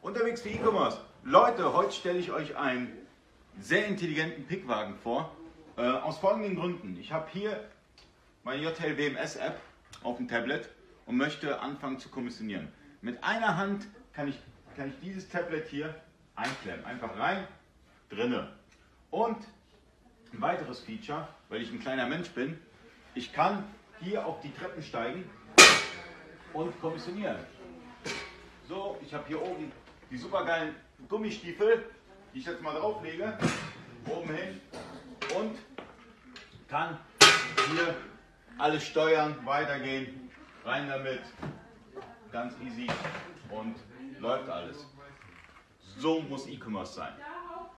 Unterwegs für E-Commerce. Leute, heute stelle ich euch einen sehr intelligenten Pickwagen vor. Äh, aus folgenden Gründen. Ich habe hier meine JTL WMS App auf dem Tablet und möchte anfangen zu kommissionieren. Mit einer Hand kann ich, kann ich dieses Tablet hier einklemmen. Einfach rein, drinne. Und ein weiteres Feature, weil ich ein kleiner Mensch bin, ich kann hier auf die Treppen steigen und kommissionieren. So, ich habe hier oben die supergeilen Gummistiefel, die ich jetzt mal drauflege, oben hin und kann hier alles steuern, weitergehen, rein damit, ganz easy und läuft alles. So muss E-Commerce sein.